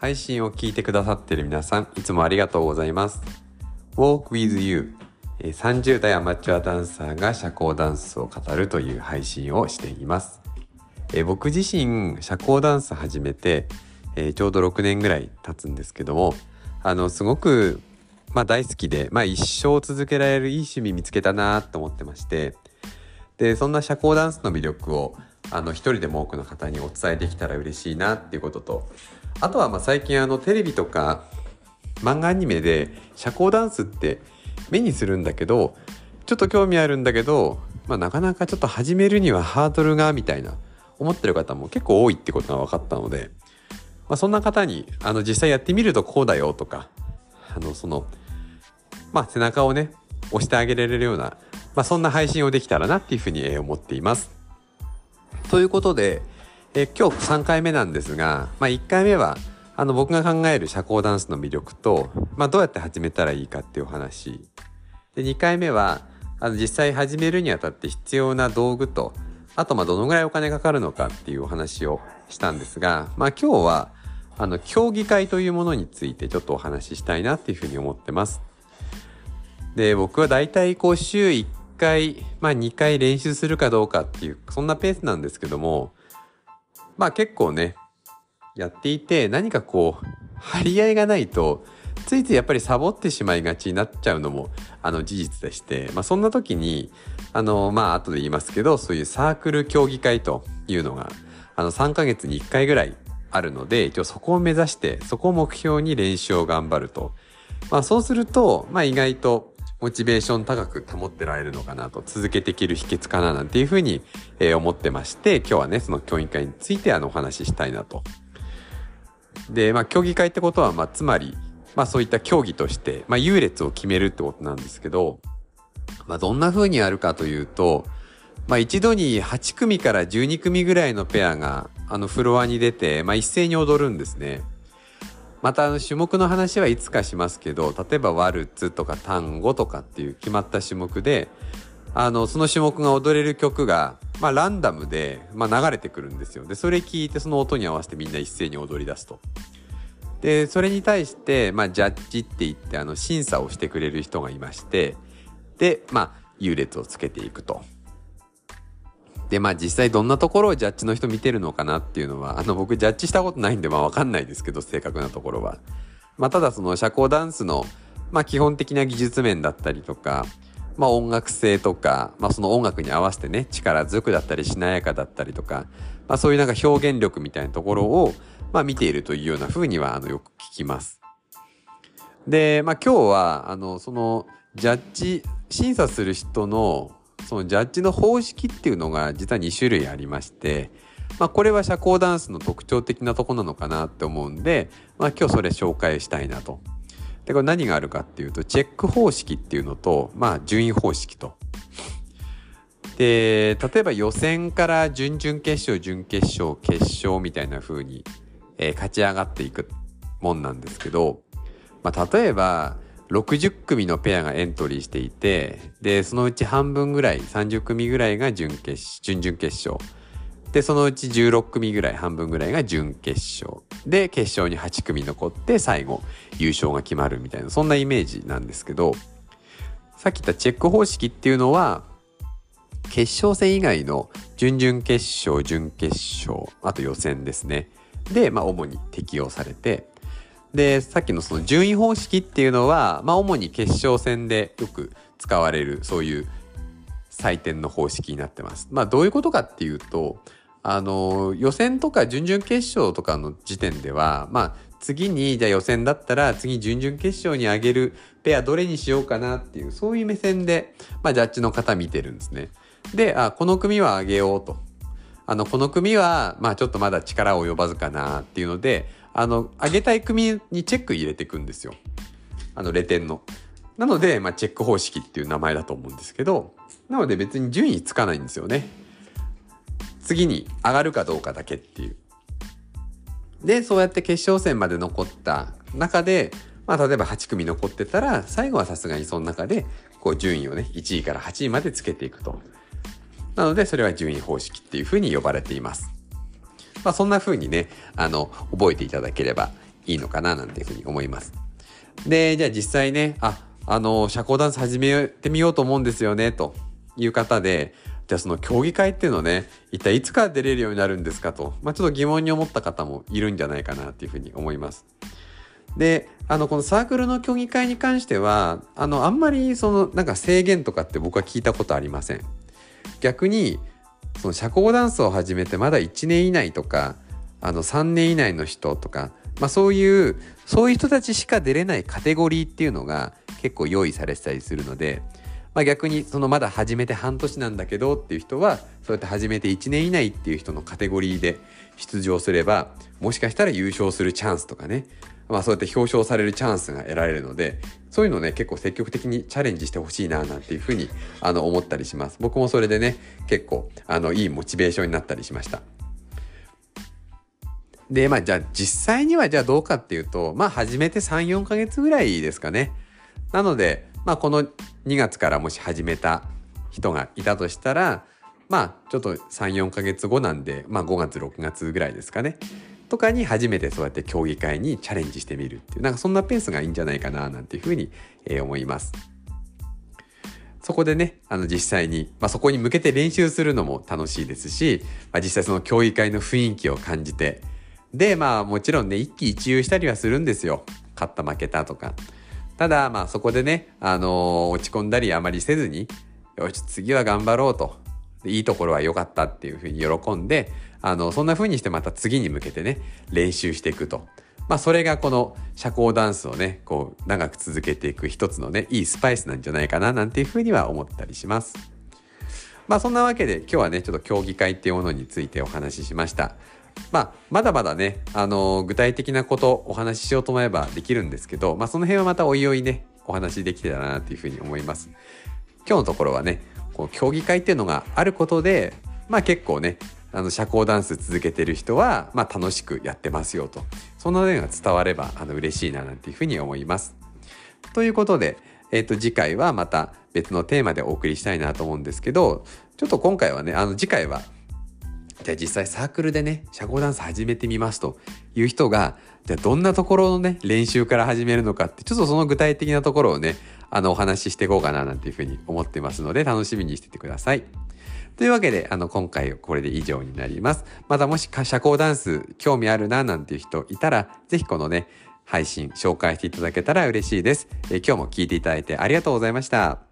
配信を聞いてくださっている皆さん、いつもありがとうございます。Walk with You 30代アマチュアダンサーが社交ダンスを語るという配信をしています。え僕自身、社交ダンス始めて、えーちょうど6年ぐらい経つんですけども、あの、すごく、まあ大好きで、まあ一生続けられるいい趣味見つけたなと思ってまして、で、そんな社交ダンスの魅力を、あの、一人でも多くの方にお伝えできたら嬉しいなっていうことと、あとはまあ最近あの、テレビとか、漫画アニメで社交ダンスって目にするんだけどちょっと興味あるんだけど、まあ、なかなかちょっと始めるにはハードルがみたいな思ってる方も結構多いってことが分かったので、まあ、そんな方にあの実際やってみるとこうだよとかあのそのまあ背中をね押してあげられるような、まあ、そんな配信をできたらなっていうふうに思っています。ということで、え今日3回目なんですが、まあ、1回目はあの僕が考える社交ダンスの魅力と、まあ、どうやって始めたらいいかっていうお話で2回目はあの実際始めるにあたって必要な道具とあとまあどのぐらいお金かかるのかっていうお話をしたんですが、まあ、今日はあの競技会というものについてちょっとお話ししたいなっていうふうに思ってます。で僕はだいたいこう週1回、まあ、2回練習するかどうかっていうそんなペースなんですけどもまあ結構ねやっていて何かこう張り合いがないとついついやっぱりサボってしまいがちになっちゃうのもあの事実でして、まあ、そんな時にあのまあ後で言いますけどそういうサークル競技会というのがあの3ヶ月に1回ぐらいあるので一応そこを目指してそこを目標に練習を頑張ると、まあ、そうすると、まあ、意外とモチベーション高く保ってられるのかなと続けていける秘訣かななんていうふうに、えー思ってまして今日はねその競技会についてあのお話ししたいなと。でまあ競技会ってことは、まあ、つまり、まあ、そういった競技として、まあ、優劣を決めるってことなんですけど、まあ、どんな風にやるかというと、まあ、一度に8組から12組ぐらいのペアがあのフロアに出て、まあ、一斉に踊るんですね。またあの種目の話はいつかしますけど例えばワルツとか単語とかっていう決まった種目であのその種目が踊れる曲が、まあ、ランダムで、まあ、流れてくるんですよでそれ聞いてその音に合わせてみんな一斉に踊り出すと。でそれに対して、まあ、ジャッジって言ってあの審査をしてくれる人がいましてでまあ優劣をつけていくと。でまあ実際どんなところをジャッジの人見てるのかなっていうのはあの僕ジャッジしたことないんでまあ分かんないですけど正確なところは。まあ、ただその社交ダンスの、まあ、基本的な技術面だったりとか、まあ、音楽性とか、まあ、その音楽に合わせてね力強くだったりしなやかだったりとか、まあ、そういうなんか表現力みたいなところを、まあ、見ているというような風にはあのよく聞きます。で、まあ、今日はあのそのジャッジ審査する人のそのジャッジの方式っていうのが実は2種類ありまして、まあ、これは社交ダンスの特徴的なとこなのかなって思うんで、まあ、今日それ紹介したいなと。でこれ何があるかっていうとチェック方式っていうのと、まあ、順位方式と。で例えば予選から準々決勝準決勝決勝みたいな風に、えー勝ち上がっていくもんなんですけど、まあ、例えば60組のペアがエントリーしていてでそのうち半分ぐらい30組ぐらいが準決準々決勝。でそのうち16組ぐらい半分ぐらいが準決勝。で決勝に8組残って最後優勝が決まるみたいなそんなイメージなんですけどさっき言ったチェック方式っていうのは決勝戦以外の準々決勝準決勝あと予選ですね。で、まあ、主に適用されてでさっきのその順位方式っていうのは、まあ、主に決勝戦でよく使われるそういう採点の方式になってます。まあどういうことかっていうとあの予選とか準々決勝とかの時点ではまあ次にじゃあ予選だったら次準々決勝に上げるペアどれにしようかなっていうそういう目線で、まあ、ジャッジの方見てるんですね。であこの組は上げようと。あのこの組はまあちょっとまだ力及ばずかなっていうのであの上げたい組にチェック入れていくんですよ。あのレ点の。なので、まあ、チェック方式っていう名前だと思うんですけどなので別に順位つかないんですよね。次に上がるかどうかだけっていう。でそうやって決勝戦まで残った中で、まあ、例えば8組残ってたら最後はさすがにその中でこう順位をね1位から8位までつけていくと。なのでそれは順位方式っていうふうに呼ばれています。まあ、そんな風にねあの覚えていただければいいのかななんていうふうに思います。で、じゃあ実際ね、あ、あの、社交ダンス始めてみようと思うんですよね、という方で、じゃあその競技会っていうのね、一体いつから出れるようになるんですかと、まあ、ちょっと疑問に思った方もいるんじゃないかなっていうふうに思います。で、あの、このサークルの競技会に関しては、あの、あんまりその、なんか制限とかって僕は聞いたことありません。逆に、その社交ダンスを始めてまだ1年以内とか、あの、3年以内の人とか、まあそういう、そういう人たちしか出れないカテゴリーっていうのが結構用意されてたりするので、まあ、逆にそのまだ始めて半年なんだけどっていう人はそうやって始めて1年以内っていう人のカテゴリーで出場すればもしかしたら優勝するチャンスとかねまあそうやって表彰されるチャンスが得られるのでそういうのね結構積極的にチャレンジしてほしいななんていうふうにあの思ったりします。僕もそれでね結構あのいいモチベーションになったりしました。でまあじゃあ実際にはじゃあどうかっていうとまあ始めて34ヶ月ぐらいですかね。なのでまあこの2月からもし始めた人がいたとしたらまあちょっと34ヶ月後なんで、まあ、5月6月ぐらいですかね。とかに初めてそうやって競技会にチャレンジしてみるっていうなんかそんなペースがいいんじゃないかななんていうふうに、え、思います。そこでね、あの実際に、まあ、そこに向けて練習するのも楽しいですし、まあ、実際その競技会の雰囲気を感じて、で、まあもちろんね、一喜一憂したりはするんですよ。勝った負けたとか。ただまあそこでね、あのー、落ち込んだりあまりせずによし次は頑張ろうといいところは良かったっていうふうに喜んであのそんな風にしてまた次に向けてね練習していくと。まあそれがこの社交ダンスをねこう長く続けていく一つのねいいスパイスなんじゃないかななんていうふうには思ったりします。まあそんなわけで今日はねちょっと競技会っていうものについてお話ししました。まあ、まだまだね、あのー、具体的なことお話ししようと思えばできるんですけど、まあ、その辺はまたおいおいね、お話できてたなというふうに思います。今日のところはね、こう競技会っていうのがあることで、まあ結構ね、あの社交ダンス続けてる人は、まあ、楽しくやってますよと。その面が伝わればあの嬉しいななんていうふうに思います。ということで、え、ー、と次回はまた別のテーマでお送りしたいなと思うんですけど、ちょっと今回はね、あの次回はじゃあ実際サークルでね社交ダンス始めてみますという人がじゃあどんなところのね練習から始めるのかってちょっとその具体的なところをねあのお話ししていこうかななんていうふうに思ってますので楽しみにしててください。というわけで、あの、今回これで以上になります。またもし社交ダンス興味あるななんていう人いたら、ぜひこのね、配信紹介していただけたら嬉しいです。え今日も聞いていただいてありがとうございました。